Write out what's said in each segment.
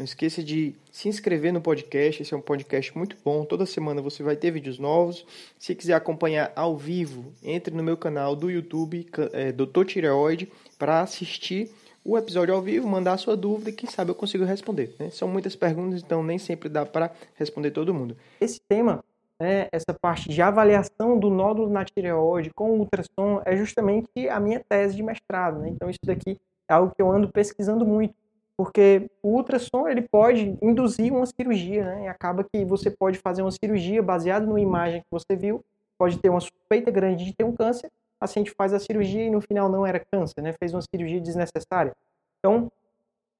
Não esqueça de se inscrever no podcast, esse é um podcast muito bom. Toda semana você vai ter vídeos novos. Se quiser acompanhar ao vivo, entre no meu canal do YouTube, é, Dr. Tireoide, para assistir o episódio ao vivo, mandar a sua dúvida e quem sabe eu consigo responder. Né? São muitas perguntas, então nem sempre dá para responder todo mundo. Esse tema, né, essa parte de avaliação do nódulo na tireoide com ultrassom, é justamente a minha tese de mestrado. Né? Então isso daqui é algo que eu ando pesquisando muito porque o ultrassom ele pode induzir uma cirurgia, né? E acaba que você pode fazer uma cirurgia baseada numa imagem que você viu, pode ter uma suspeita grande de ter um câncer, a paciente faz a cirurgia e no final não era câncer, né? Fez uma cirurgia desnecessária. Então,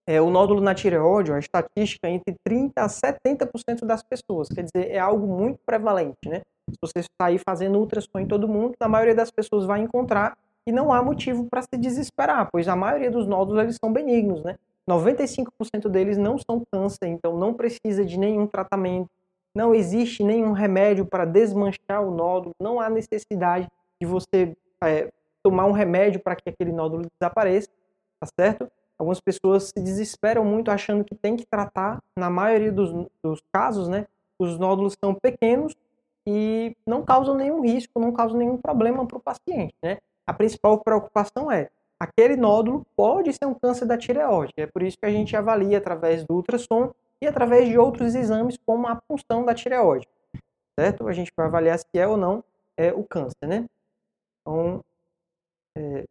é, o nódulo na tireoide, a estatística é entre 30 a 70% das pessoas, quer dizer, é algo muito prevalente, né? Se você sair fazendo ultrassom em todo mundo, a maioria das pessoas vai encontrar e não há motivo para se desesperar, pois a maioria dos nódulos eles são benignos, né? 95% deles não são câncer, então não precisa de nenhum tratamento, não existe nenhum remédio para desmanchar o nódulo, não há necessidade de você é, tomar um remédio para que aquele nódulo desapareça, tá certo? Algumas pessoas se desesperam muito achando que tem que tratar, na maioria dos, dos casos, né? Os nódulos são pequenos e não causam nenhum risco, não causam nenhum problema para o paciente, né? A principal preocupação é aquele nódulo pode ser um câncer da tireoide. É por isso que a gente avalia através do ultrassom e através de outros exames, como a punção da tireoide. Certo? A gente vai avaliar se é ou não é o câncer, né? Então, é...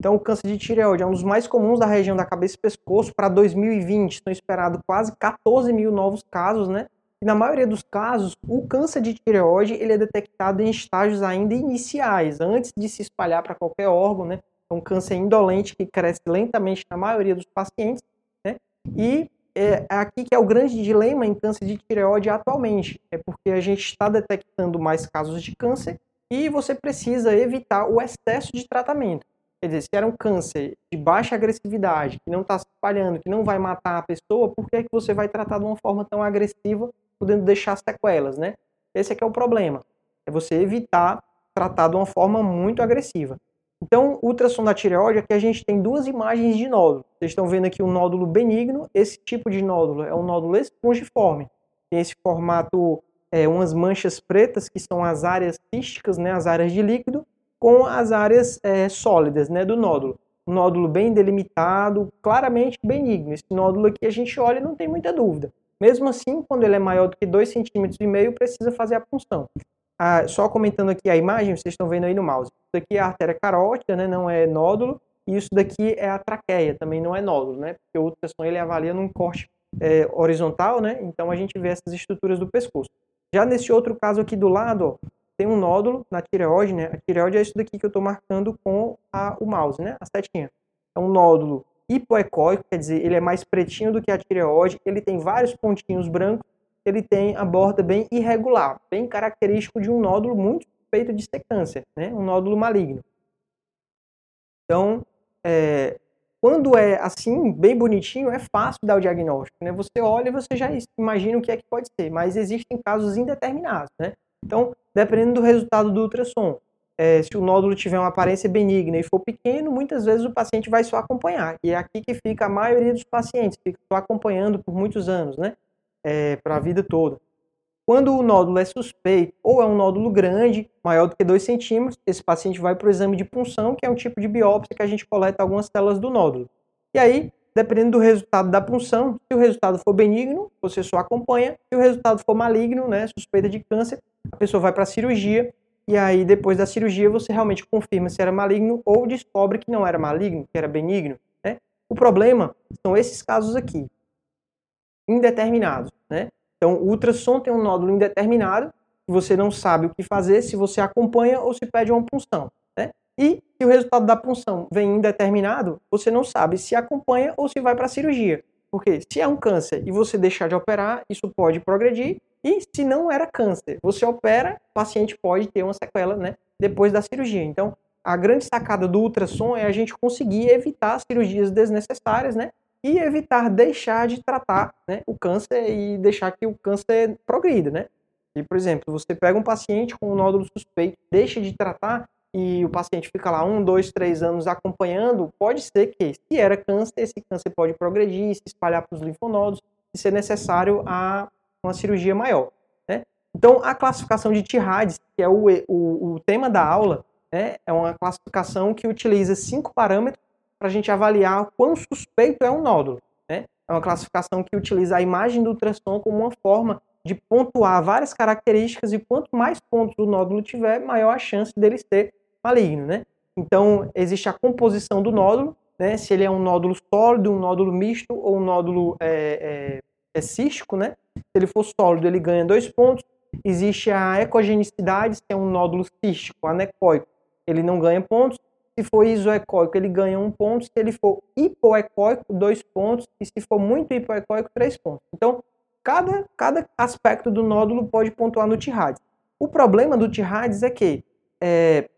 então o câncer de tireoide é um dos mais comuns da região da cabeça e pescoço. Para 2020, estão esperados quase 14 mil novos casos, né? E na maioria dos casos, o câncer de tireoide ele é detectado em estágios ainda iniciais, antes de se espalhar para qualquer órgão, né? É um câncer indolente que cresce lentamente na maioria dos pacientes, né? E é aqui que é o grande dilema em câncer de tireoide atualmente, é porque a gente está detectando mais casos de câncer e você precisa evitar o excesso de tratamento. Quer dizer, se era um câncer de baixa agressividade, que não está se espalhando, que não vai matar a pessoa, por que, é que você vai tratar de uma forma tão agressiva podendo deixar sequelas, né? Esse é que é o problema. É você evitar tratar de uma forma muito agressiva. Então, ultrassom da tireoide, aqui a gente tem duas imagens de nódulo. Vocês estão vendo aqui um nódulo benigno. Esse tipo de nódulo é um nódulo espongiforme. Tem esse formato, é, umas manchas pretas, que são as áreas císticas, né, as áreas de líquido, com as áreas é, sólidas né, do nódulo. Um nódulo bem delimitado, claramente benigno. Esse nódulo aqui a gente olha e não tem muita dúvida. Mesmo assim, quando ele é maior do que 2,5 cm, precisa fazer a punção. Ah, só comentando aqui a imagem, vocês estão vendo aí no mouse. Isso daqui é a artéria carótida, né, não é nódulo, e isso daqui é a traqueia, também não é nódulo, né, porque o ultrassom ele avalia num corte é, horizontal, né, então a gente vê essas estruturas do pescoço. Já nesse outro caso aqui do lado, ó, tem um nódulo na tireoide, né, a tireoide é isso daqui que eu estou marcando com a, o mouse, né, a setinha. É um nódulo hipoecóico, quer dizer, ele é mais pretinho do que a tireoide, ele tem vários pontinhos brancos, ele tem a borda bem irregular, bem característico de um nódulo muito suspeito de ser câncer, né? um nódulo maligno. Então, é, quando é assim, bem bonitinho, é fácil dar o diagnóstico. Né? Você olha e você já imagina o que é que pode ser, mas existem casos indeterminados. Né? Então, dependendo do resultado do ultrassom, é, se o nódulo tiver uma aparência benigna e for pequeno, muitas vezes o paciente vai só acompanhar. E é aqui que fica a maioria dos pacientes, fica só acompanhando por muitos anos, né? É, para a vida toda. Quando o nódulo é suspeito ou é um nódulo grande, maior do que 2 centímetros, esse paciente vai para o exame de punção, que é um tipo de biópsia que a gente coleta algumas células do nódulo. E aí, dependendo do resultado da punção, se o resultado for benigno, você só acompanha. Se o resultado for maligno, né, suspeita de câncer, a pessoa vai para a cirurgia e aí, depois da cirurgia, você realmente confirma se era maligno ou descobre que não era maligno, que era benigno. Né? O problema são esses casos aqui, indeterminados. Né? Então, o ultrassom tem um nódulo indeterminado, você não sabe o que fazer, se você acompanha ou se pede uma punção. Né? E se o resultado da punção vem indeterminado, você não sabe se acompanha ou se vai para a cirurgia. Porque se é um câncer e você deixar de operar, isso pode progredir e se não era câncer. Você opera, o paciente pode ter uma sequela né, depois da cirurgia. Então, a grande sacada do ultrassom é a gente conseguir evitar cirurgias desnecessárias, né? E evitar deixar de tratar né, o câncer e deixar que o câncer progrida, né? E, por exemplo, você pega um paciente com um nódulo suspeito, deixa de tratar e o paciente fica lá um, dois, três anos acompanhando, pode ser que, se era câncer, esse câncer pode progredir, se espalhar para os linfonodos e ser necessário a uma cirurgia maior. Né? Então, a classificação de TIRADS, que é o, o, o tema da aula, né, é uma classificação que utiliza cinco parâmetros para a gente avaliar quão suspeito é um nódulo. Né? É uma classificação que utiliza a imagem do ultrassom como uma forma de pontuar várias características e quanto mais pontos o nódulo tiver, maior a chance dele ser maligno. Né? Então, existe a composição do nódulo, né? se ele é um nódulo sólido, um nódulo misto ou um nódulo é, é, é cístico. Né? Se ele for sólido, ele ganha dois pontos. Existe a ecogenicidade, que é um nódulo cístico, anecoico, ele não ganha pontos. Se for isoecóico, ele ganha um ponto. Se ele for hipoecóico, dois pontos. E se for muito hipoecóico, três pontos. Então, cada, cada aspecto do nódulo pode pontuar no TIRADS. O problema do TIRADS é que é,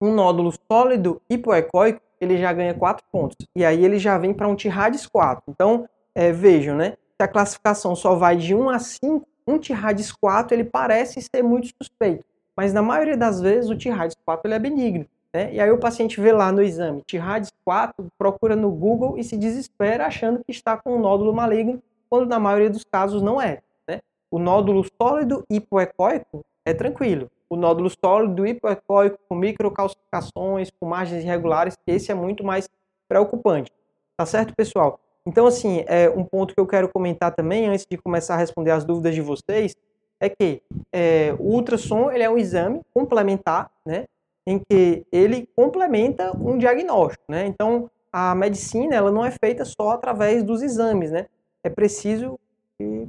um nódulo sólido hipoecóico, ele já ganha quatro pontos. E aí ele já vem para um TIRADS 4. Então, é, vejam, né? Se a classificação só vai de 1 a 5, um TIRADS 4 ele parece ser muito suspeito. Mas na maioria das vezes o TIRADS 4 ele é benigno. Né? E aí o paciente vê lá no exame TIRADS 4, procura no Google e se desespera achando que está com um nódulo maligno, quando na maioria dos casos não é. Né? O nódulo sólido hipoecóico é tranquilo. O nódulo sólido hipoecóico com microcalcificações, com margens irregulares, esse é muito mais preocupante. Tá certo, pessoal? Então, assim, é um ponto que eu quero comentar também, antes de começar a responder as dúvidas de vocês, é que é, o ultrassom ele é um exame complementar, né, em que ele complementa um diagnóstico, né? Então a medicina ela não é feita só através dos exames, né? É preciso que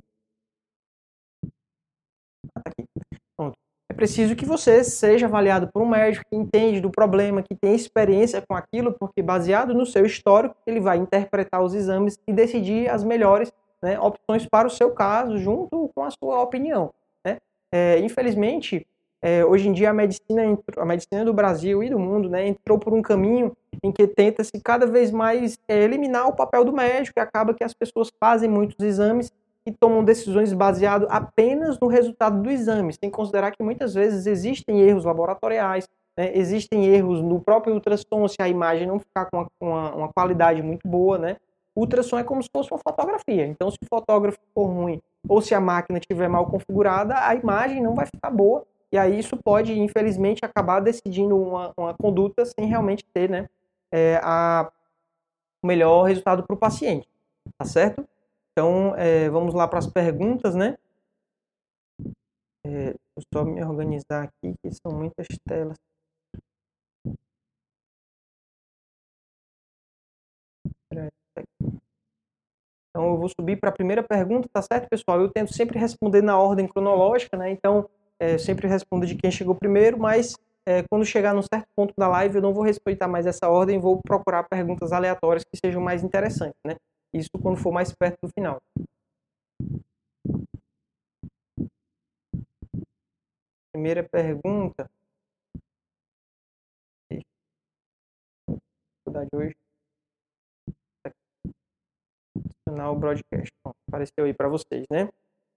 ah, tá aqui. Pronto. É preciso que você seja avaliado por um médico que entende do problema, que tem experiência com aquilo, porque baseado no seu histórico, ele vai interpretar os exames e decidir as melhores né, opções para o seu caso, junto com a sua opinião. Né? É, infelizmente, é, hoje em dia a medicina, a medicina do Brasil e do mundo né, entrou por um caminho em que tenta-se cada vez mais é, eliminar o papel do médico e acaba que as pessoas fazem muitos exames e tomam decisões baseadas apenas no resultado do exame, sem considerar que muitas vezes existem erros laboratoriais, né, existem erros no próprio ultrassom, se a imagem não ficar com uma, uma qualidade muito boa, né? ultrassom é como se fosse uma fotografia. Então, se o fotógrafo for ruim ou se a máquina estiver mal configurada, a imagem não vai ficar boa. E aí isso pode, infelizmente, acabar decidindo uma, uma conduta sem realmente ter né, é, a, o melhor resultado para o paciente. Tá certo? Então, é, vamos lá para as perguntas, né? É, só me organizar aqui, que são muitas telas. Então eu vou subir para a primeira pergunta, tá certo, pessoal? Eu tento sempre responder na ordem cronológica, né? Então, é, sempre respondo de quem chegou primeiro, mas é, quando chegar num certo ponto da live, eu não vou respeitar mais essa ordem, vou procurar perguntas aleatórias que sejam mais interessantes, né? Isso quando for mais perto do final. Primeira pergunta. Dificuldade hoje o broadcast. Bom, apareceu aí para vocês, né?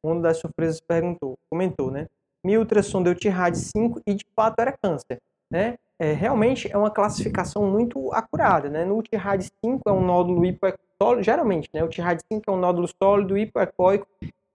Uma das surpresas perguntou, comentou, né? Meu ultrassom deu TIRAD 5 e de fato era câncer, né? É, realmente é uma classificação muito acurada, né? No TIRAD 5 é um nódulo hipoecóico, geralmente, né? O TIRAD 5 é um nódulo sólido hipoecóico,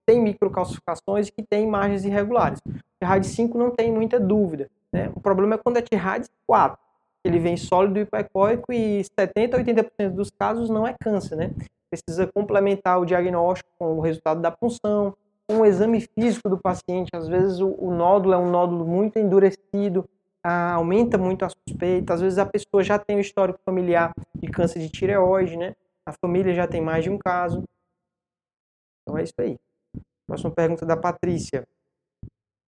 tem microcalcificações e que tem margens irregulares. O TIRAD 5 não tem muita dúvida, né? O problema é quando é TIRAD 4, ele vem sólido hipoecóico e 70 a 80% dos casos não é câncer, né? precisa complementar o diagnóstico com o resultado da punção, com o exame físico do paciente. Às vezes o, o nódulo é um nódulo muito endurecido, ah, aumenta muito a suspeita. Às vezes a pessoa já tem o histórico familiar de câncer de tireoide, né? A família já tem mais de um caso. Então é isso aí. Próxima pergunta da Patrícia.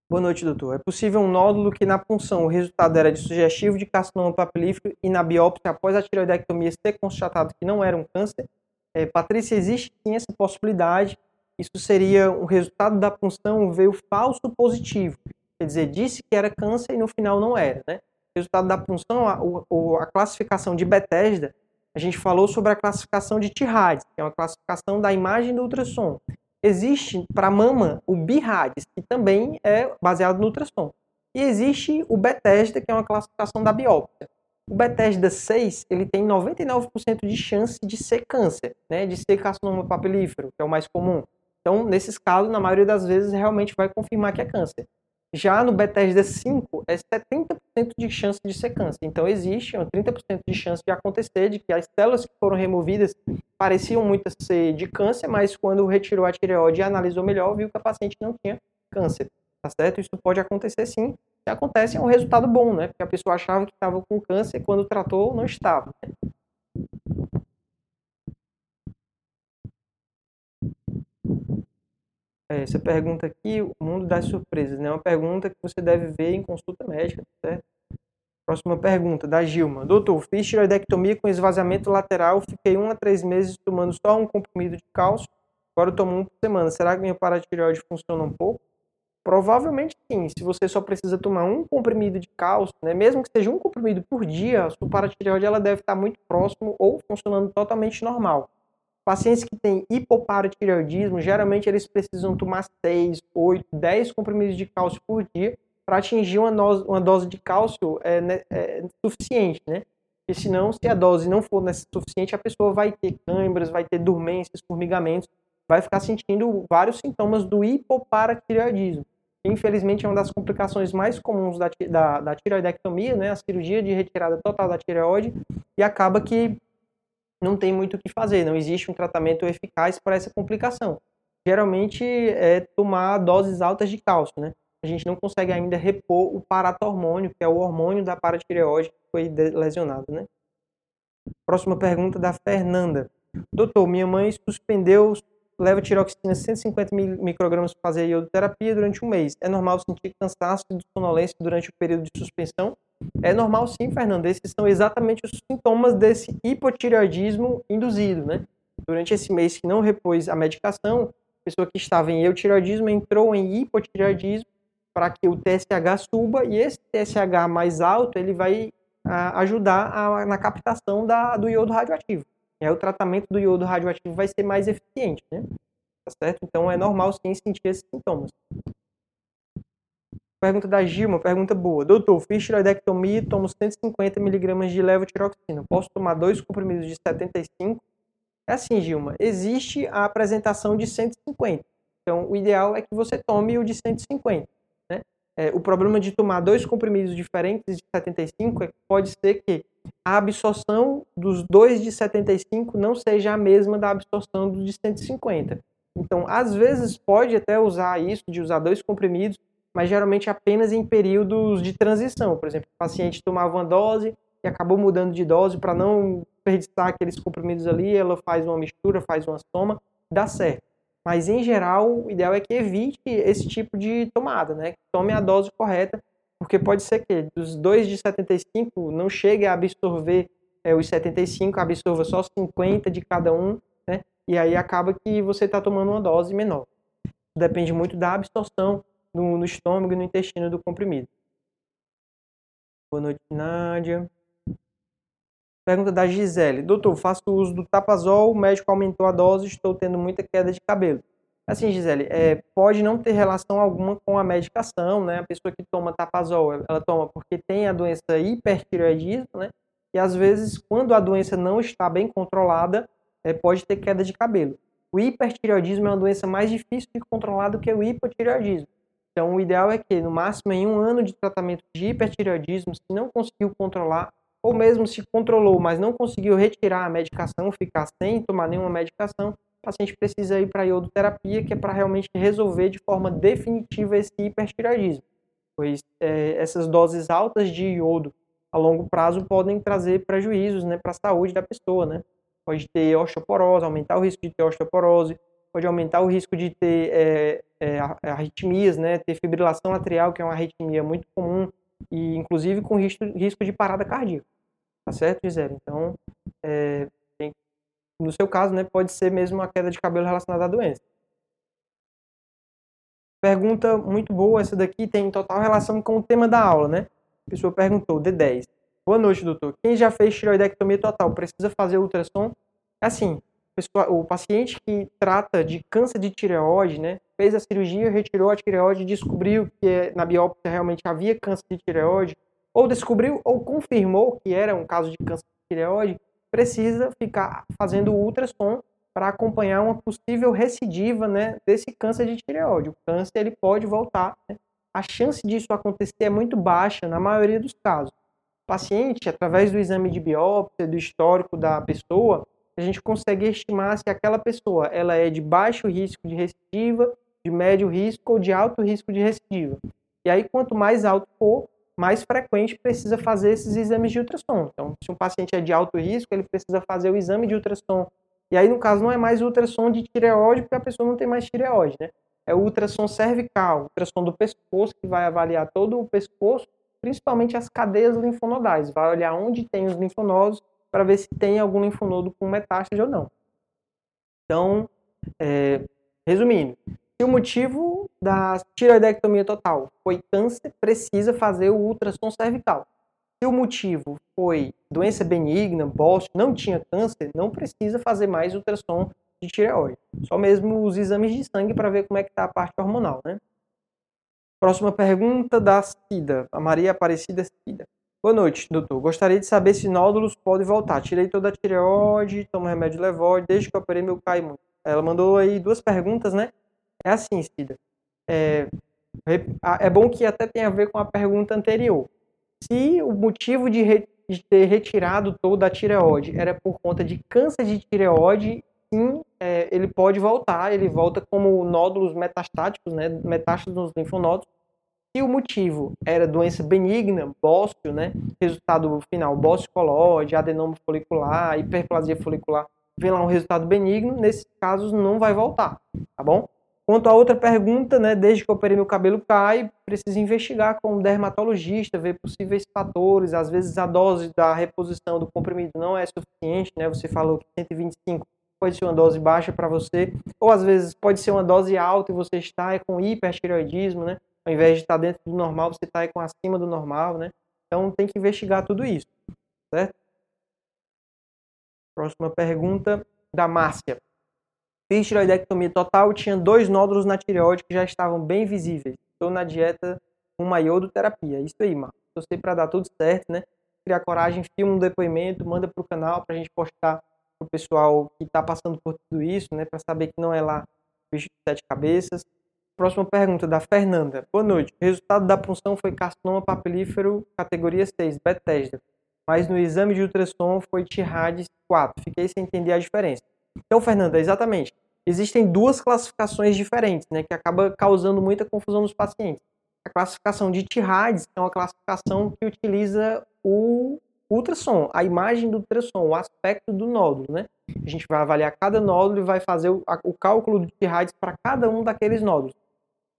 Boa noite, doutor. É possível um nódulo que na punção o resultado era de sugestivo de carcinoma papilífero e na biópsia após a tireoidectomia ser constatado que não era um câncer? É, Patrícia, existe sim essa possibilidade. isso seria o resultado da punção veio falso positivo. Quer dizer, disse que era câncer e no final não era, né? O resultado da punção, a, a classificação de Bethesda, a gente falou sobre a classificação de TIRADS, que é uma classificação da imagem do ultrassom. Existe para mama o BIRADS, que também é baseado no ultrassom. E existe o Bethesda, que é uma classificação da biópsia. O Bethesda 6, ele tem 99% de chance de ser câncer, né, de ser carcinoma papilífero, que é o mais comum. Então, nesses casos, na maioria das vezes, realmente vai confirmar que é câncer. Já no Bethesda 5, é 70% de chance de ser câncer. Então, existe 30% de chance de acontecer, de que as células que foram removidas pareciam muito ser de câncer, mas quando retirou a tireoide e analisou melhor, viu que a paciente não tinha câncer. Tá certo? Isso pode acontecer sim. Se acontece, é um resultado bom, né? Porque a pessoa achava que estava com câncer, quando tratou, não estava. Né? É, essa pergunta aqui, o mundo das surpresas, né? Uma pergunta que você deve ver em consulta médica, certo? Próxima pergunta, da Gilma. Doutor, fiz tiroidectomia com esvaziamento lateral, fiquei um a três meses tomando só um comprimido de cálcio, agora eu tomo um por semana. Será que minha paratireoide funciona um pouco? Provavelmente sim. Se você só precisa tomar um comprimido de cálcio, né, mesmo que seja um comprimido por dia, a sua paratireoide ela deve estar muito próximo ou funcionando totalmente normal. Pacientes que têm hipoparatireoidismo, geralmente eles precisam tomar 6, 8, 10 comprimidos de cálcio por dia para atingir uma dose, uma dose de cálcio é, né, é, suficiente, né? Porque senão, se a dose não for suficiente, a pessoa vai ter câimbras, vai ter dormências, formigamentos, vai ficar sentindo vários sintomas do hipoparatireoidismo. Infelizmente, é uma das complicações mais comuns da, da, da tireoidectomia, né? A cirurgia de retirada total da tireoide, e acaba que não tem muito o que fazer, não existe um tratamento eficaz para essa complicação. Geralmente é tomar doses altas de cálcio, né? A gente não consegue ainda repor o paratormônio, que é o hormônio da paratireoide que foi lesionado, né? Próxima pergunta da Fernanda. Doutor, minha mãe suspendeu leva tiroxina 150 microgramas para fazer iodoterapia durante um mês. É normal sentir cansaço e sonolência durante o período de suspensão? É normal sim, Fernando. Esses são exatamente os sintomas desse hipotireoidismo induzido, né? Durante esse mês que não repôs a medicação, a pessoa que estava em eutireoidismo entrou em hipotireoidismo para que o TSH suba e esse TSH mais alto ele vai a, ah, ajudar a, na captação da, do iodo radioativo. E aí o tratamento do iodo radioativo vai ser mais eficiente, né? Tá certo? Então é normal sim sentir esses sintomas. Pergunta da Gilma, pergunta boa. Doutor, fiz tiroidectomia e tomo 150 mg de levotiroxina. Posso tomar dois comprimidos de 75? É assim, Gilma. Existe a apresentação de 150. Então, o ideal é que você tome o de 150. Né? É, o problema de tomar dois comprimidos diferentes de 75 é que pode ser que a absorção dos dois de 75 não seja a mesma da absorção dos de 150. Então, às vezes, pode até usar isso, de usar dois comprimidos, mas geralmente apenas em períodos de transição. Por exemplo, o paciente tomava uma dose e acabou mudando de dose para não desperdiçar aqueles comprimidos ali, ela faz uma mistura, faz uma soma, dá certo. Mas em geral, o ideal é que evite esse tipo de tomada, né? Tome a dose correta, porque pode ser que dos dois de 75 não chegue a absorver é, os 75, absorva só 50 de cada um, né? E aí acaba que você está tomando uma dose menor. Depende muito da absorção no, no estômago e no intestino do comprimido. Boa noite, Nádia. Pergunta da Gisele. Doutor, faço uso do tapazol, o médico aumentou a dose, estou tendo muita queda de cabelo. Assim, Gisele, é, pode não ter relação alguma com a medicação, né? A pessoa que toma tapazol, ela toma porque tem a doença hipertireoidismo, né? E às vezes, quando a doença não está bem controlada, é, pode ter queda de cabelo. O hipertireoidismo é uma doença mais difícil de controlar do que o hipotireoidismo. Então, o ideal é que, no máximo, em um ano de tratamento de hipertireoidismo, se não conseguiu controlar, ou mesmo se controlou, mas não conseguiu retirar a medicação, ficar sem tomar nenhuma medicação, o paciente precisa ir para a iodoterapia, que é para realmente resolver de forma definitiva esse hipertireoidismo. Pois é, essas doses altas de iodo a longo prazo podem trazer prejuízos né, para a saúde da pessoa. Né? Pode ter osteoporose, aumentar o risco de ter osteoporose, pode aumentar o risco de ter é, é, arritmias, né, ter fibrilação atrial, que é uma arritmia muito comum, e inclusive com risco, risco de parada cardíaca. Tá certo, Gisele? Então, é, tem, no seu caso, né, pode ser mesmo uma queda de cabelo relacionada à doença. Pergunta muito boa, essa daqui tem total relação com o tema da aula, né? A pessoa perguntou, D10. Boa noite, doutor. Quem já fez tiroidectomia total precisa fazer ultrassom? É assim, o paciente que trata de câncer de tireoide, né, fez a cirurgia, retirou a tireoide, descobriu que é, na biópsia realmente havia câncer de tireoide, ou descobriu ou confirmou que era um caso de câncer de tireoide, precisa ficar fazendo ultrassom para acompanhar uma possível recidiva né, desse câncer de tireoide. O câncer ele pode voltar. Né? A chance disso acontecer é muito baixa na maioria dos casos. O paciente, através do exame de biópsia, do histórico da pessoa, a gente consegue estimar se aquela pessoa ela é de baixo risco de recidiva, de médio risco ou de alto risco de recidiva. E aí, quanto mais alto for, mais frequente precisa fazer esses exames de ultrassom. Então, se um paciente é de alto risco, ele precisa fazer o exame de ultrassom. E aí, no caso, não é mais ultrassom de tireoide, porque a pessoa não tem mais tireoide, né? É o ultrassom cervical, ultrassom do pescoço, que vai avaliar todo o pescoço, principalmente as cadeias linfonodais. Vai olhar onde tem os linfonodos para ver se tem algum linfonodo com metástase ou não. Então, é, resumindo, se o motivo da tireoidectomia total foi câncer, precisa fazer o ultrassom cervical. Se o motivo foi doença benigna, bócio, não tinha câncer, não precisa fazer mais ultrassom de tireoide. Só mesmo os exames de sangue para ver como é que está a parte hormonal, né? Próxima pergunta da Cida, a Maria Aparecida Cida. Boa noite, doutor. Gostaria de saber se nódulos podem voltar. Tirei toda a tireoide, tomo remédio levoide, desde que eu operei meu cai muito. Ela mandou aí duas perguntas, né? É assim, Cida. É, é bom que até tenha a ver com a pergunta anterior. Se o motivo de, re, de ter retirado toda a tireoide era por conta de câncer de tireoide, sim, é, ele pode voltar. Ele volta como nódulos metastáticos, né? Metástases nos linfonodos se o motivo era doença benigna, bócio, né? Resultado final, bócio colóide, adenoma folicular, hiperplasia folicular, vem lá um resultado benigno, nesses casos não vai voltar, tá bom? Quanto a outra pergunta, né, desde que eu operei meu cabelo cai, preciso investigar com um dermatologista, ver possíveis fatores, às vezes a dose da reposição do comprimido não é suficiente, né? Você falou que 125 pode ser uma dose baixa para você, ou às vezes pode ser uma dose alta e você está com hipertireoidismo, né? Ao invés de estar dentro do normal, você está com acima do normal, né? Então tem que investigar tudo isso, certo? Próxima pergunta da Márcia. Fiz tiroidectomia total, tinha dois nódulos na tireoide que já estavam bem visíveis. Estou na dieta com uma iodoterapia. Isso aí, Márcia. sei para dar tudo certo, né? Criar coragem, filma um depoimento, manda para o canal para a gente postar para o pessoal que está passando por tudo isso, né? Para saber que não é lá bicho de sete cabeças. Próxima pergunta da Fernanda. Boa noite. O resultado da punção foi carcinoma papilífero categoria 6, Bethesda. Mas no exame de ultrassom foi Tirades 4. Fiquei sem entender a diferença. Então, Fernanda, exatamente. Existem duas classificações diferentes, né, que acaba causando muita confusão nos pacientes. A classificação de Tirades é uma classificação que utiliza o ultrassom, a imagem do ultrassom, o aspecto do nódulo, né? A gente vai avaliar cada nódulo e vai fazer o, a, o cálculo de Tirades para cada um daqueles nódulos.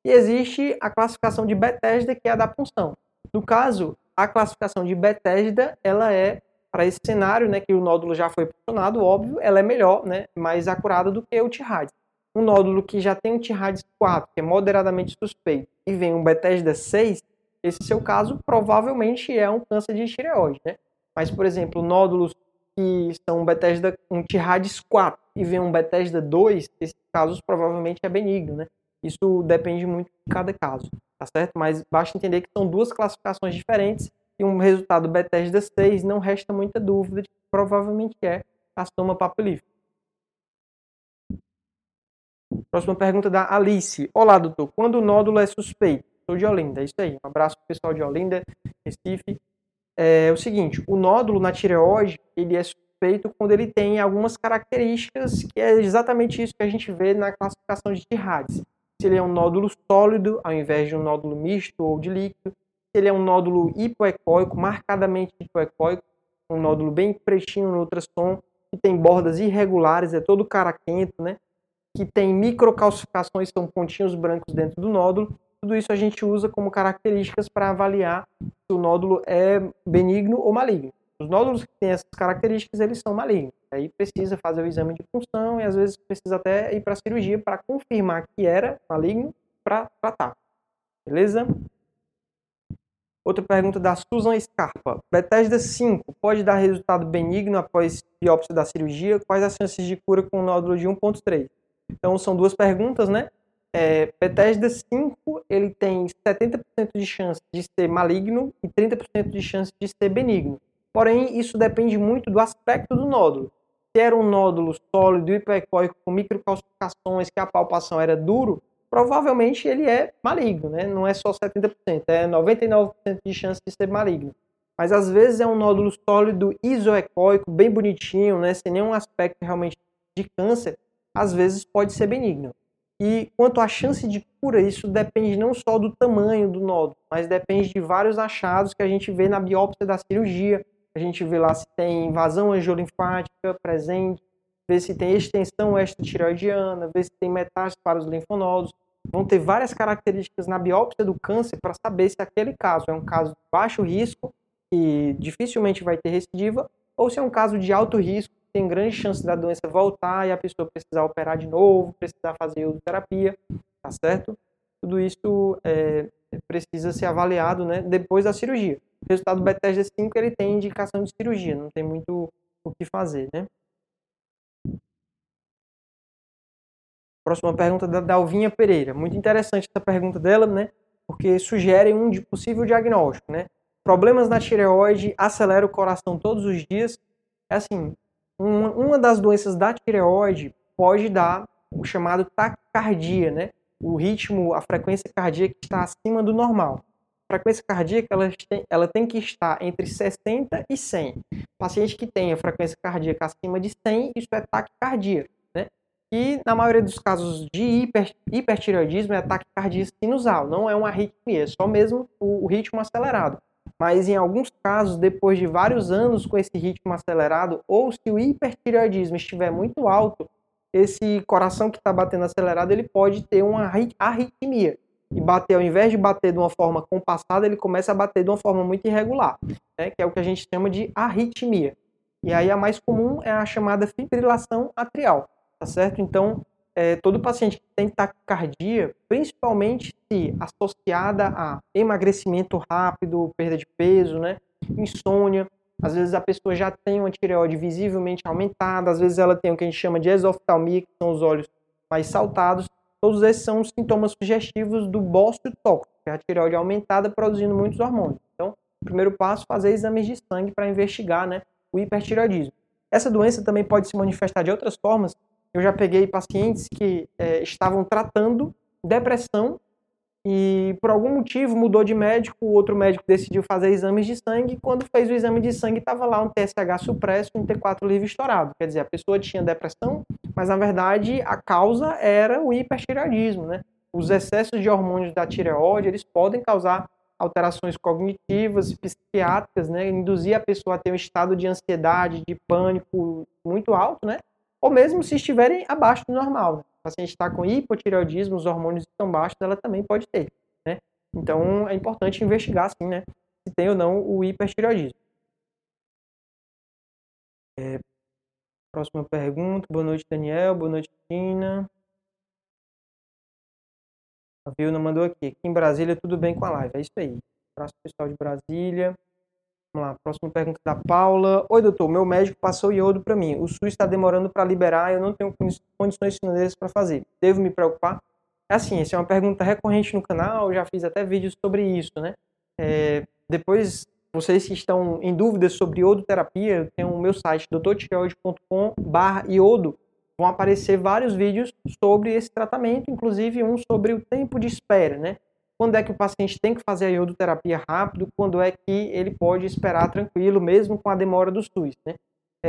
E existe a classificação de Bethesda, que é a da punção. No caso, a classificação de Bethesda, ela é para esse cenário, né, que o nódulo já foi puncionado, óbvio, ela é melhor, né, mais acurada do que o TIRADS. Um nódulo que já tem um TIRADS 4, que é moderadamente suspeito, e vem um Bethesda 6, esse seu caso provavelmente é um câncer de tireoide, né? Mas, por exemplo, nódulos que são um Bethesda, um TIRADS 4 e vem um Bethesda 2, esses casos provavelmente é benigno, né? Isso depende muito de cada caso, tá certo? Mas basta entender que são duas classificações diferentes e um resultado Bethesda 6 não resta muita dúvida de que provavelmente é carcinoma papilífero. Próxima pergunta da Alice. Olá, doutor. Quando o nódulo é suspeito? Sou de Olinda. É isso aí. Um abraço pro pessoal de Olinda, Recife. É o seguinte, o nódulo na tireoide, ele é suspeito quando ele tem algumas características que é exatamente isso que a gente vê na classificação de Tirades se ele é um nódulo sólido ao invés de um nódulo misto ou de líquido, se ele é um nódulo hipoecóico, marcadamente hipoecóico, um nódulo bem pretinho no ultrassom, que tem bordas irregulares, é todo caraquento, né? que tem microcalcificações, são pontinhos brancos dentro do nódulo. Tudo isso a gente usa como características para avaliar se o nódulo é benigno ou maligno. Os nódulos que têm essas características, eles são malignos. Aí precisa fazer o exame de função e às vezes precisa até ir para a cirurgia para confirmar que era maligno para tratar. Beleza? Outra pergunta da Susan Scarpa. Bethesda 5 pode dar resultado benigno após biópsia da cirurgia? Quais as chances de cura com nódulo de 1.3? Então são duas perguntas, né? É, Bethesda 5 ele tem 70% de chance de ser maligno e 30% de chance de ser benigno. Porém, isso depende muito do aspecto do nódulo. Se era um nódulo sólido, hipoecóico, com microcalcificações, que a palpação era duro, provavelmente ele é maligno, né? Não é só 70%, é 99% de chance de ser maligno. Mas às vezes é um nódulo sólido isoecóico, bem bonitinho, né? Sem nenhum aspecto realmente de câncer, às vezes pode ser benigno. E quanto à chance de cura, isso depende não só do tamanho do nódulo, mas depende de vários achados que a gente vê na biópsia da cirurgia. A gente vê lá se tem invasão angiolinfática presente, ver se tem extensão extratireoidiana, ver se tem metástase para os linfonodos. Vão ter várias características na biópsia do câncer para saber se aquele caso é um caso de baixo risco, que dificilmente vai ter recidiva, ou se é um caso de alto risco, que tem grande chance da doença voltar e a pessoa precisar operar de novo, precisar fazer iodoterapia, tá certo? Tudo isso é, precisa ser avaliado né, depois da cirurgia. Resultado do Bethesda 5 ele tem indicação de cirurgia, não tem muito o que fazer, né? Próxima pergunta da Dalvinha Pereira. Muito interessante essa pergunta dela, né? Porque sugere um possível diagnóstico, né? Problemas na tireoide, acelera o coração todos os dias. É assim, uma, uma das doenças da tireoide pode dar o chamado taquicardia, né? O ritmo, a frequência cardíaca está acima do normal. Frequência cardíaca ela tem, ela tem que estar entre 60 e 100. Paciente que tem a frequência cardíaca acima de 100, isso é taquicardia. E na maioria dos casos de hiper, hipertireoidismo é ataque cardíaco sinusal, não é uma arritmia, é só mesmo o, o ritmo acelerado. Mas em alguns casos, depois de vários anos com esse ritmo acelerado, ou se o hipertireoidismo estiver muito alto, esse coração que está batendo acelerado, ele pode ter uma arritmia. E bater, ao invés de bater de uma forma compassada, ele começa a bater de uma forma muito irregular, né? que é o que a gente chama de arritmia. E aí a mais comum é a chamada fibrilação atrial tá certo? Então, é, todo paciente que tem taquicardia, principalmente se associada a emagrecimento rápido, perda de peso, né, insônia, às vezes a pessoa já tem uma tireoide visivelmente aumentada, às vezes ela tem o que a gente chama de exoftalmia, que são os olhos mais saltados. Todos esses são os sintomas sugestivos do bócio tóxico, que é a tireoide aumentada produzindo muitos hormônios. Então, o primeiro passo fazer exames de sangue para investigar né, o hipertireoidismo. Essa doença também pode se manifestar de outras formas, eu já peguei pacientes que é, estavam tratando depressão e por algum motivo mudou de médico, o outro médico decidiu fazer exames de sangue, quando fez o exame de sangue estava lá um TSH supresso e um T4 livre estourado. Quer dizer, a pessoa tinha depressão, mas na verdade a causa era o hipertireoidismo, né? Os excessos de hormônios da tireoide, eles podem causar alterações cognitivas, psiquiátricas, né? Induzir a pessoa a ter um estado de ansiedade, de pânico muito alto, né? ou mesmo se estiverem abaixo do normal. Né? O paciente está com hipotireoidismo, os hormônios estão baixos, ela também pode ter. Né? Então é importante investigar sim, né, se tem ou não o hipertireoidismo. É, próxima pergunta. Boa noite, Daniel. Boa noite, Tina. A Vilna mandou aqui. Aqui em Brasília, tudo bem com a live. É isso aí. Abraço pessoal de Brasília. Vamos lá, próxima pergunta da Paula. Oi, doutor, meu médico passou iodo para mim. O SUS está demorando para liberar, eu não tenho condições financeiras para fazer. Devo me preocupar? É assim, essa é uma pergunta recorrente no canal, já fiz até vídeos sobre isso, né? É, depois, vocês que estão em dúvidas sobre iodoterapia, tem o meu site, doutortireoide.com iodo, vão aparecer vários vídeos sobre esse tratamento, inclusive um sobre o tempo de espera, né? quando é que o paciente tem que fazer a iodoterapia rápido, quando é que ele pode esperar tranquilo, mesmo com a demora do SUS. Né?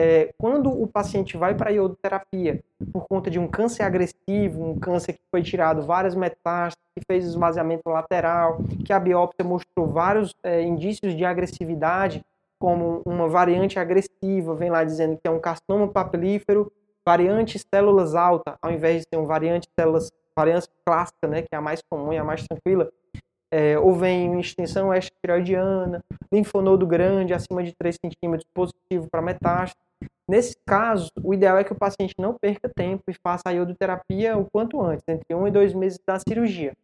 É, quando o paciente vai para a iodoterapia por conta de um câncer agressivo, um câncer que foi tirado várias metástases, que fez esvaziamento lateral, que a biópsia mostrou vários é, indícios de agressividade, como uma variante agressiva, vem lá dizendo que é um carcinoma papilífero, variante células alta, ao invés de ser um variante células variância clássica, né, que é a mais comum e a mais tranquila, é, ou vem extensão extratireoidiana, linfonodo grande, acima de 3 centímetros, positivo para metástase. Nesse caso, o ideal é que o paciente não perca tempo e faça a iodoterapia o quanto antes, entre um e dois meses da cirurgia.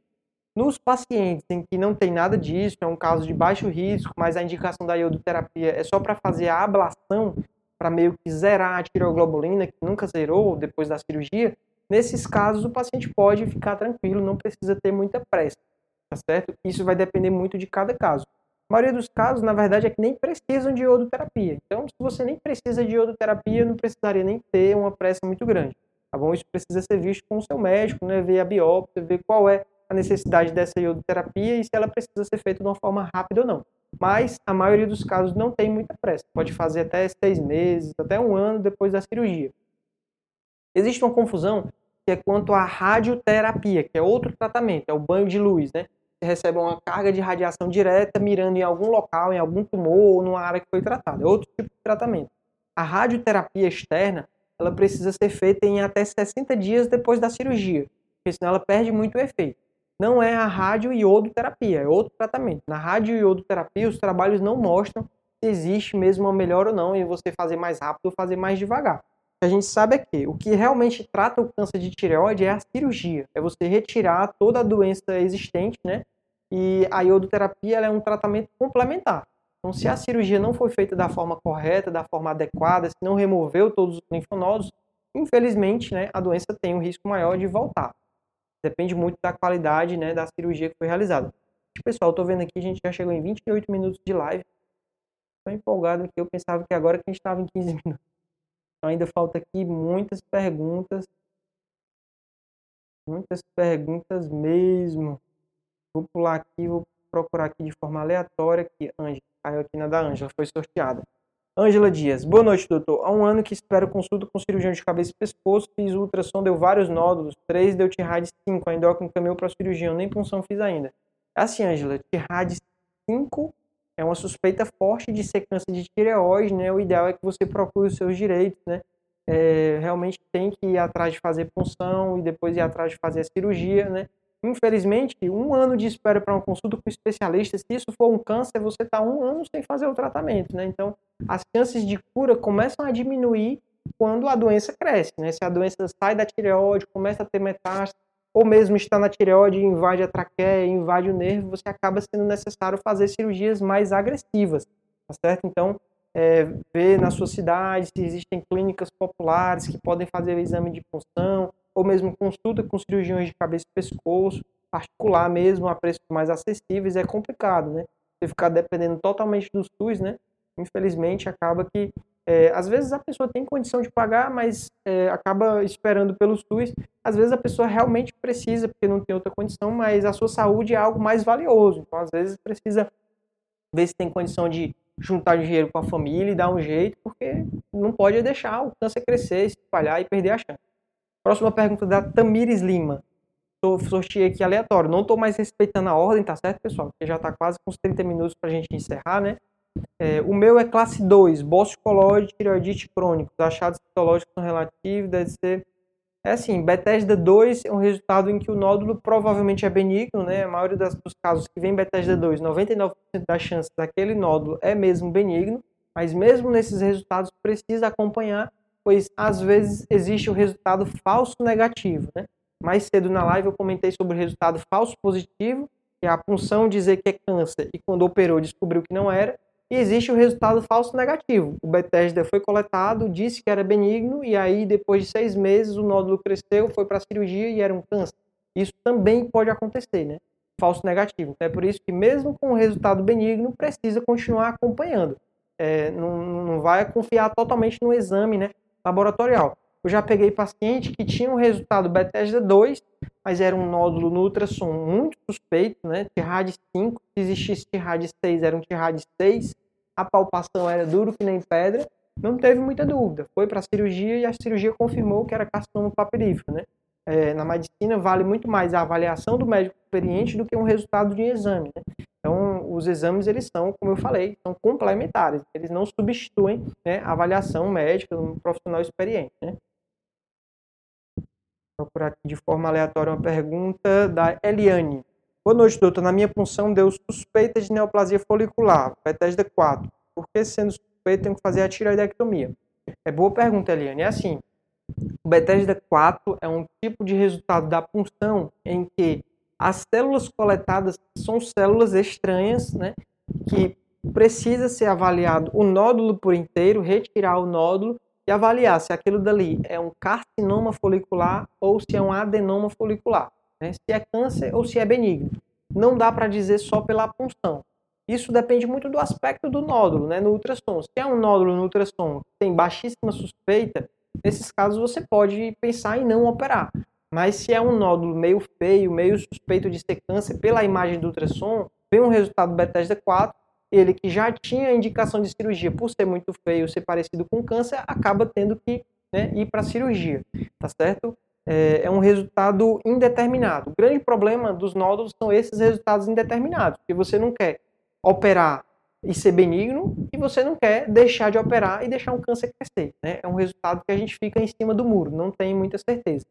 Nos pacientes em que não tem nada disso, é um caso de baixo risco, mas a indicação da iodoterapia é só para fazer a ablação, para meio que zerar a tireoglobulina, que nunca zerou depois da cirurgia, nesses casos o paciente pode ficar tranquilo, não precisa ter muita pressa, tá certo? Isso vai depender muito de cada caso. A maioria dos casos, na verdade, é que nem precisam de iodoterapia. Então, se você nem precisa de iodoterapia, não precisaria nem ter uma pressa muito grande, tá bom? Isso precisa ser visto com o seu médico, né? Ver a biópsia, ver qual é a necessidade dessa iodoterapia e se ela precisa ser feita de uma forma rápida ou não. Mas a maioria dos casos não tem muita pressa. Pode fazer até seis meses, até um ano depois da cirurgia. Existe uma confusão que é quanto à radioterapia, que é outro tratamento, é o banho de luz, né? Recebe uma carga de radiação direta mirando em algum local, em algum tumor ou numa área que foi tratada. É outro tipo de tratamento. A radioterapia externa, ela precisa ser feita em até 60 dias depois da cirurgia, porque senão ela perde muito o efeito não é a radioiodoterapia, é outro tratamento. Na radioiodoterapia, os trabalhos não mostram se existe mesmo uma melhora ou não em você fazer mais rápido ou fazer mais devagar. O que a gente sabe é que o que realmente trata o câncer de tireoide é a cirurgia, é você retirar toda a doença existente, né? E a iodoterapia é um tratamento complementar. Então, se a cirurgia não foi feita da forma correta, da forma adequada, se não removeu todos os linfonodos, infelizmente, né, a doença tem um risco maior de voltar. Depende muito da qualidade né, da cirurgia que foi realizada. Pessoal, estou vendo aqui, a gente já chegou em 28 minutos de live. Estou empolgado aqui, eu pensava que agora que a gente estava em 15 minutos. Então ainda falta aqui muitas perguntas. Muitas perguntas mesmo. Vou pular aqui, vou procurar aqui de forma aleatória aqui. Ângela, caiu aqui na da Ângela, foi sorteada. Ângela Dias. Boa noite, doutor. Há um ano que espero consulta com cirurgião de cabeça e pescoço. Fiz ultrassom, deu vários nódulos. 3 deu TIRAD 5. A endócrina encaminhou para cirurgião. Nem punção fiz ainda. É assim, Ângela. TIRAD 5 é uma suspeita forte de ser câncer de tireoide, né? O ideal é que você procure os seus direitos, né? É, realmente tem que ir atrás de fazer punção e depois ir atrás de fazer a cirurgia, né? Infelizmente, um ano de espera para uma consulta com um especialista, se isso for um câncer, você está um ano sem fazer o tratamento, né? Então, as chances de cura começam a diminuir quando a doença cresce, né? Se a doença sai da tireoide, começa a ter metástase, ou mesmo está na tireoide e invade a traqueia, invade o nervo, você acaba sendo necessário fazer cirurgias mais agressivas, tá certo? Então, é, ver na sua cidade se existem clínicas populares que podem fazer o exame de punção, ou mesmo consulta com cirurgiões de cabeça e pescoço, particular mesmo, a preços mais acessíveis, é complicado, né? Você ficar dependendo totalmente do SUS, né? Infelizmente, acaba que, é, às vezes a pessoa tem condição de pagar, mas é, acaba esperando pelo SUS. Às vezes a pessoa realmente precisa, porque não tem outra condição, mas a sua saúde é algo mais valioso. Então, às vezes, precisa ver se tem condição de juntar dinheiro com a família e dar um jeito, porque não pode deixar o câncer crescer, se espalhar e perder a chance. Próxima pergunta da Tamires Lima. Tô, sorteei aqui aleatório. Não estou mais respeitando a ordem, tá certo, pessoal? Porque já está quase com uns 30 minutos para a gente encerrar, né? É, o meu é classe 2, bócio colóide, tireoidite crônico. Os achados citológicos são relativos, deve ser... É assim, Bethesda 2 é um resultado em que o nódulo provavelmente é benigno, né? A maioria das, dos casos que vem Bethesda 2, 99% das chances daquele nódulo é mesmo benigno, mas mesmo nesses resultados precisa acompanhar pois às vezes existe o resultado falso negativo. Né? Mais cedo na live eu comentei sobre o resultado falso positivo, que é a punção dizer que é câncer e quando operou descobriu que não era. E existe o resultado falso negativo. O Bethesda foi coletado, disse que era benigno e aí depois de seis meses o nódulo cresceu, foi para a cirurgia e era um câncer. Isso também pode acontecer, né? Falso negativo. Então é por isso que mesmo com o resultado benigno precisa continuar acompanhando. É, não, não vai confiar totalmente no exame, né? Laboratorial. Eu já peguei paciente que tinha um resultado Bethesda 2, mas era um nódulo no ultrassom muito suspeito, né? TIRAD 5, se existisse TIRAD 6, era um TIRAD 6, a palpação era duro que nem pedra, não teve muita dúvida. Foi para a cirurgia e a cirurgia confirmou que era carcinoma papirífero, né? É, na medicina vale muito mais a avaliação do médico experiente do que um resultado de exame, né? Os exames, eles são, como eu falei, são complementares. Eles não substituem né, a avaliação médica de um profissional experiente. Né? Vou procurar aqui de forma aleatória uma pergunta da Eliane. Boa noite, doutor. Na minha punção deu suspeita de neoplasia folicular, Bethesda 4. Por que, sendo suspeita, tenho que fazer a tiroidectomia? É boa pergunta, Eliane. É assim, o Bethesda 4 é um tipo de resultado da punção em que, as células coletadas são células estranhas, né? Que precisa ser avaliado o nódulo por inteiro, retirar o nódulo e avaliar se aquilo dali é um carcinoma folicular ou se é um adenoma folicular, né? se é câncer ou se é benigno. Não dá para dizer só pela punção. Isso depende muito do aspecto do nódulo, né, no ultrassom. Se é um nódulo no ultrassom que tem baixíssima suspeita, nesses casos você pode pensar em não operar. Mas se é um nódulo meio feio, meio suspeito de ser câncer, pela imagem do ultrassom, vem um resultado Bethesda 4, ele que já tinha indicação de cirurgia por ser muito feio, ser parecido com câncer, acaba tendo que né, ir para cirurgia, tá certo? É, é, um resultado indeterminado. O grande problema dos nódulos são esses resultados indeterminados, que você não quer operar e ser benigno e você não quer deixar de operar e deixar um câncer crescer. Né? É um resultado que a gente fica em cima do muro, não tem muita certeza.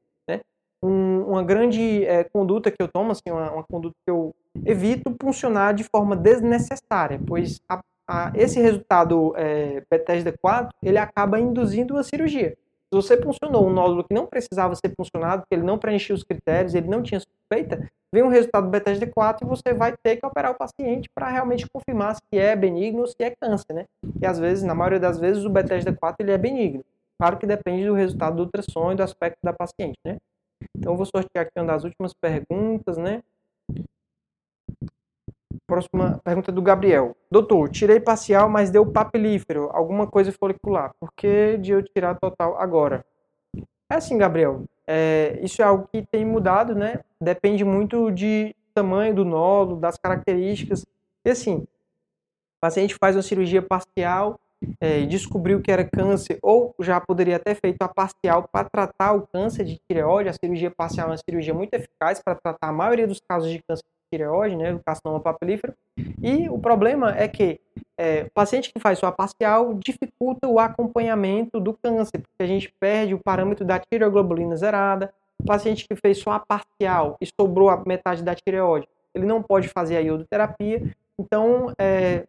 Um, uma grande é, conduta que eu tomo, assim, uma, uma, conduta que eu evito funcionar de forma desnecessária, pois a, a, esse resultado é, Bethesda 4 ele acaba induzindo a cirurgia. Se você funcionou um nódulo que não precisava ser funcionado, porque ele não preenchia os critérios, ele não tinha suspeita, vem um resultado Bethesda 4 e você vai ter que operar o paciente para realmente confirmar se é benigno ou se é câncer, né? E às vezes, na maioria das vezes, o Bethesda 4 ele é benigno. Claro que depende do resultado do ultrassom e do aspecto da paciente, né? Então, vou sortear aqui uma das últimas perguntas, né? Próxima pergunta do Gabriel. Doutor, tirei parcial, mas deu papilífero, alguma coisa folicular. Por que de eu tirar total agora? É assim, Gabriel. É, isso é algo que tem mudado, né? Depende muito de tamanho do nódulo, das características. E assim, o paciente faz uma cirurgia parcial é, descobriu que era câncer, ou já poderia ter feito a parcial para tratar o câncer de tireoide. A cirurgia parcial é uma cirurgia muito eficaz para tratar a maioria dos casos de câncer tireoide, né, o carcinoma papilífero. E o problema é que é, o paciente que faz sua parcial dificulta o acompanhamento do câncer, porque a gente perde o parâmetro da tireoglobulina zerada. O paciente que fez só a parcial e sobrou a metade da tireoide, ele não pode fazer a iodoterapia. Então, é,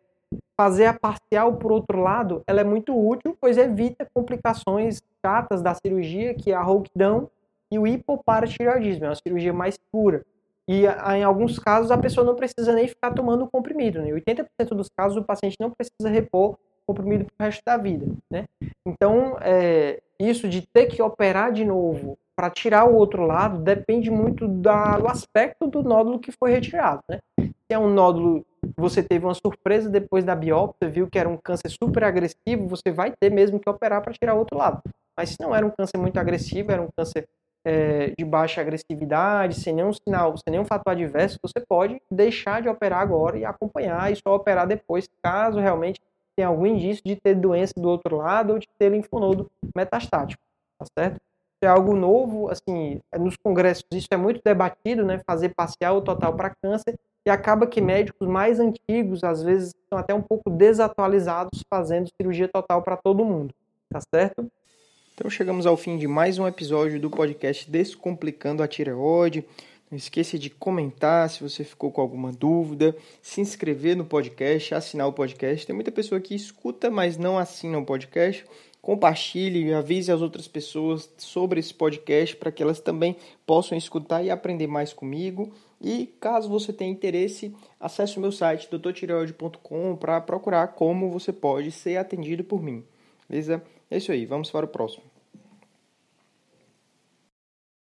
fazer a parcial, por outro lado, ela é muito útil, pois evita complicações chatas da cirurgia, que é a rouquidão e o hipoparatireoidismo, é uma cirurgia mais pura. E em alguns casos a pessoa não precisa nem ficar tomando o comprimido. Né? 80% dos casos o paciente não precisa repor comprimido para o resto da vida. Né? Então, é, isso de ter que operar de novo para tirar o outro lado depende muito da, do aspecto do nódulo que foi retirado. Né? Se é um nódulo você teve uma surpresa depois da biópsia, viu que era um câncer super agressivo, você vai ter mesmo que operar para tirar outro lado. Mas se não era um câncer muito agressivo, era um câncer é, de baixa agressividade, sem nenhum sinal, sem nenhum fator adverso, você pode deixar de operar agora e acompanhar e só operar depois, caso realmente tenha algum indício de ter doença do outro lado ou de ter linfonodo metastático, tá certo? é algo novo, assim, nos congressos isso é muito debatido, né, fazer parcial ou total para câncer, e acaba que médicos mais antigos, às vezes, estão até um pouco desatualizados fazendo cirurgia total para todo mundo, tá certo? Então chegamos ao fim de mais um episódio do podcast Descomplicando a Tireoide. Não esqueça de comentar se você ficou com alguma dúvida, se inscrever no podcast, assinar o podcast. Tem muita pessoa que escuta, mas não assina o podcast. Compartilhe, avise as outras pessoas sobre esse podcast para que elas também possam escutar e aprender mais comigo. E caso você tenha interesse, acesse o meu site doutortireoide.com para procurar como você pode ser atendido por mim. Beleza? É isso aí, vamos para o próximo.